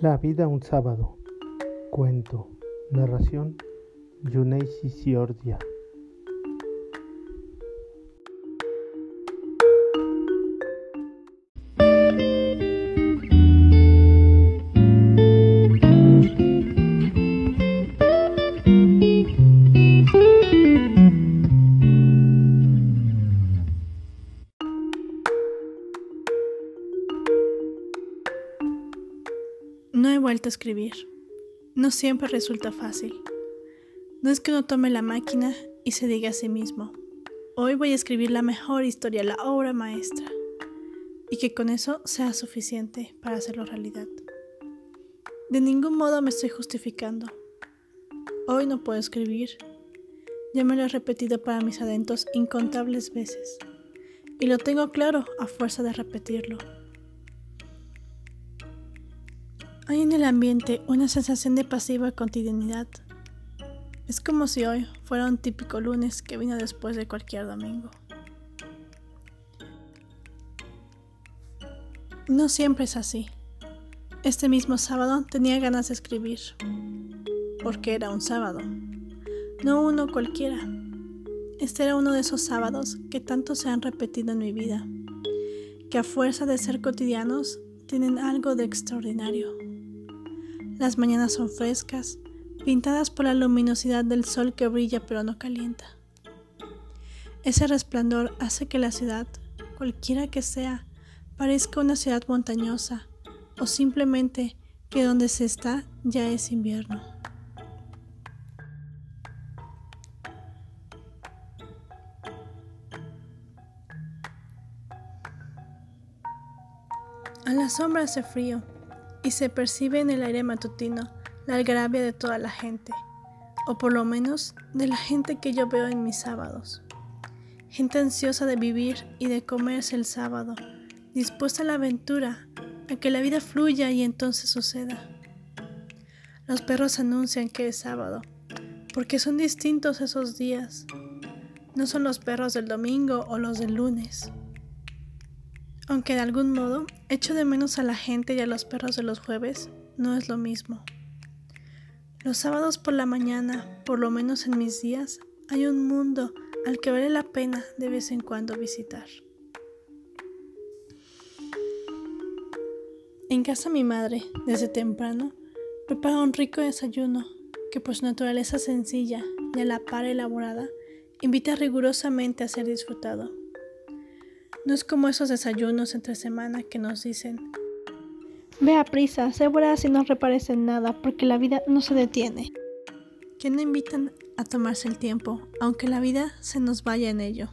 La vida un sábado. Cuento. Narración. Yuneisi Siordia. Vuelto a escribir. No siempre resulta fácil. No es que uno tome la máquina y se diga a sí mismo, hoy voy a escribir la mejor historia, la obra maestra, y que con eso sea suficiente para hacerlo realidad. De ningún modo me estoy justificando. Hoy no puedo escribir. Ya me lo he repetido para mis adentros incontables veces, y lo tengo claro a fuerza de repetirlo. Hay en el ambiente una sensación de pasiva cotidianidad. Es como si hoy fuera un típico lunes que vino después de cualquier domingo. No siempre es así. Este mismo sábado tenía ganas de escribir, porque era un sábado, no uno cualquiera. Este era uno de esos sábados que tanto se han repetido en mi vida, que a fuerza de ser cotidianos tienen algo de extraordinario. Las mañanas son frescas, pintadas por la luminosidad del sol que brilla pero no calienta. Ese resplandor hace que la ciudad, cualquiera que sea, parezca una ciudad montañosa o simplemente que donde se está ya es invierno. A la sombra hace frío y se percibe en el aire matutino la algarabia de toda la gente, o por lo menos de la gente que yo veo en mis sábados. Gente ansiosa de vivir y de comerse el sábado, dispuesta a la aventura, a que la vida fluya y entonces suceda. Los perros anuncian que es sábado, porque son distintos esos días. No son los perros del domingo o los del lunes aunque de algún modo echo de menos a la gente y a los perros de los jueves, no es lo mismo. Los sábados por la mañana, por lo menos en mis días, hay un mundo al que vale la pena de vez en cuando visitar. En casa mi madre, desde temprano, prepara un rico desayuno que por su naturaleza sencilla y a la par elaborada, invita rigurosamente a ser disfrutado. No es como esos desayunos entre semana que nos dicen, ve a prisa, sé si no repares en nada, porque la vida no se detiene. Que no invitan a tomarse el tiempo, aunque la vida se nos vaya en ello.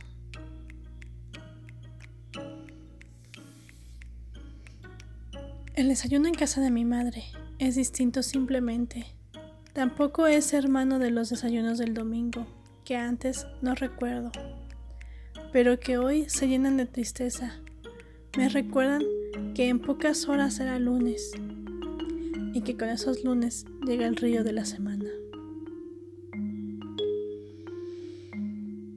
El desayuno en casa de mi madre es distinto simplemente. Tampoco es hermano de los desayunos del domingo, que antes no recuerdo pero que hoy se llenan de tristeza. Me recuerdan que en pocas horas será lunes y que con esos lunes llega el río de la semana.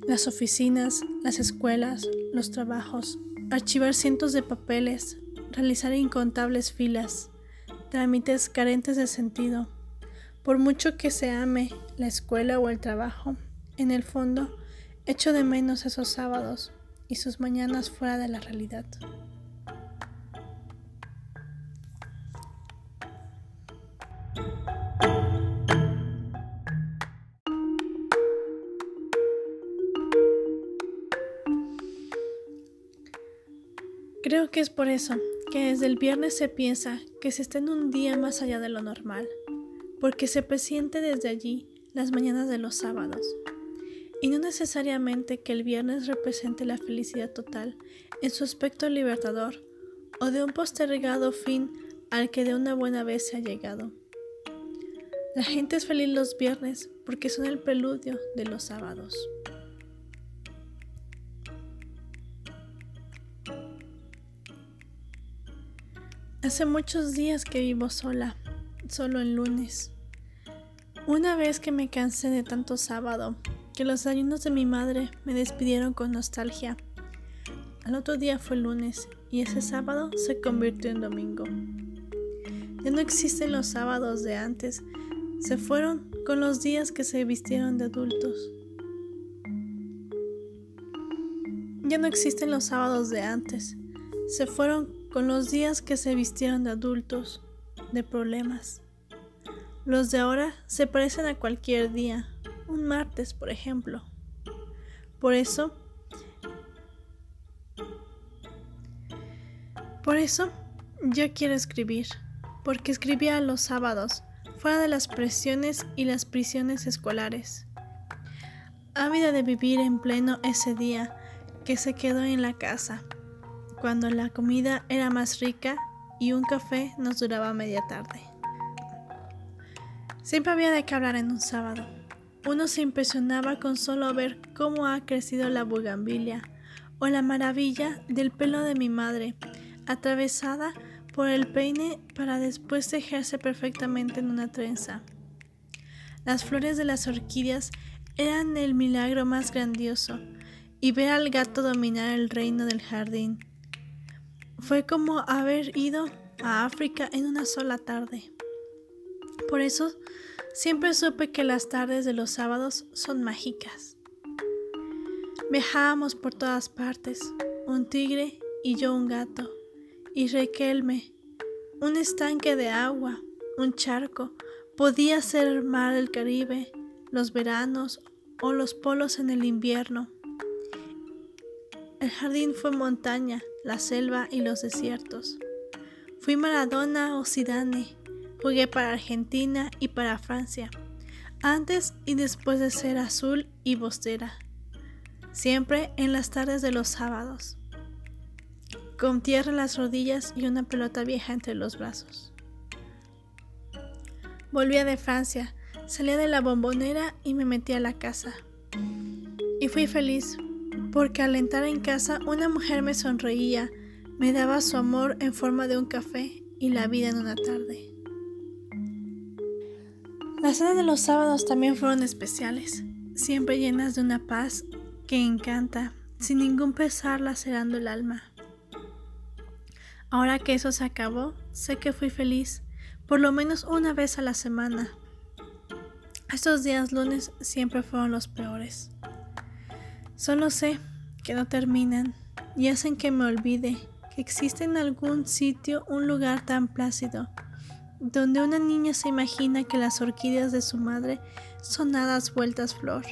Las oficinas, las escuelas, los trabajos, archivar cientos de papeles, realizar incontables filas, trámites carentes de sentido. Por mucho que se ame la escuela o el trabajo, en el fondo Echo de menos esos sábados y sus mañanas fuera de la realidad. Creo que es por eso que desde el viernes se piensa que se está en un día más allá de lo normal, porque se presiente desde allí las mañanas de los sábados. Y no necesariamente que el viernes represente la felicidad total en su aspecto libertador o de un postergado fin al que de una buena vez se ha llegado. La gente es feliz los viernes porque son el preludio de los sábados. Hace muchos días que vivo sola, solo el lunes. Una vez que me cansé de tanto sábado que los ayunos de mi madre me despidieron con nostalgia. Al otro día fue lunes y ese sábado se convirtió en domingo. Ya no existen los sábados de antes, se fueron con los días que se vistieron de adultos. Ya no existen los sábados de antes, se fueron con los días que se vistieron de adultos, de problemas. Los de ahora se parecen a cualquier día, un martes, por ejemplo. Por eso, por eso, yo quiero escribir, porque escribía los sábados, fuera de las presiones y las prisiones escolares. Ávida de vivir en pleno ese día que se quedó en la casa, cuando la comida era más rica y un café nos duraba media tarde. Siempre había de qué hablar en un sábado. Uno se impresionaba con solo ver cómo ha crecido la bugambilia o la maravilla del pelo de mi madre, atravesada por el peine para después tejerse perfectamente en una trenza. Las flores de las orquídeas eran el milagro más grandioso, y ver al gato dominar el reino del jardín. Fue como haber ido a África en una sola tarde. Por eso siempre supe que las tardes de los sábados son mágicas. Viajábamos por todas partes, un tigre y yo un gato y Requelme, un estanque de agua, un charco, podía ser el mar del Caribe, los veranos o los polos en el invierno. El jardín fue montaña, la selva y los desiertos. Fui Maradona o Zidane, jugué para Argentina y para Francia, antes y después de ser azul y bostera, siempre en las tardes de los sábados con tierra en las rodillas y una pelota vieja entre los brazos. Volvía de Francia, salía de la bombonera y me metí a la casa. Y fui feliz, porque al entrar en casa una mujer me sonreía, me daba su amor en forma de un café y la vida en una tarde. Las cenas de los sábados también fueron especiales, siempre llenas de una paz que encanta, sin ningún pesar lacerando el alma. Ahora que eso se acabó, sé que fui feliz, por lo menos una vez a la semana. Estos días lunes siempre fueron los peores. Solo sé que no terminan y hacen que me olvide que existe en algún sitio un lugar tan plácido, donde una niña se imagina que las orquídeas de su madre son hadas vueltas flor,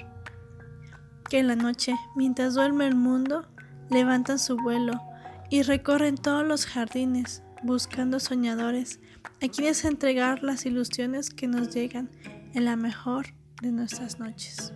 que en la noche, mientras duerme el mundo, levantan su vuelo y recorren todos los jardines buscando soñadores a quienes entregar las ilusiones que nos llegan en la mejor de nuestras noches.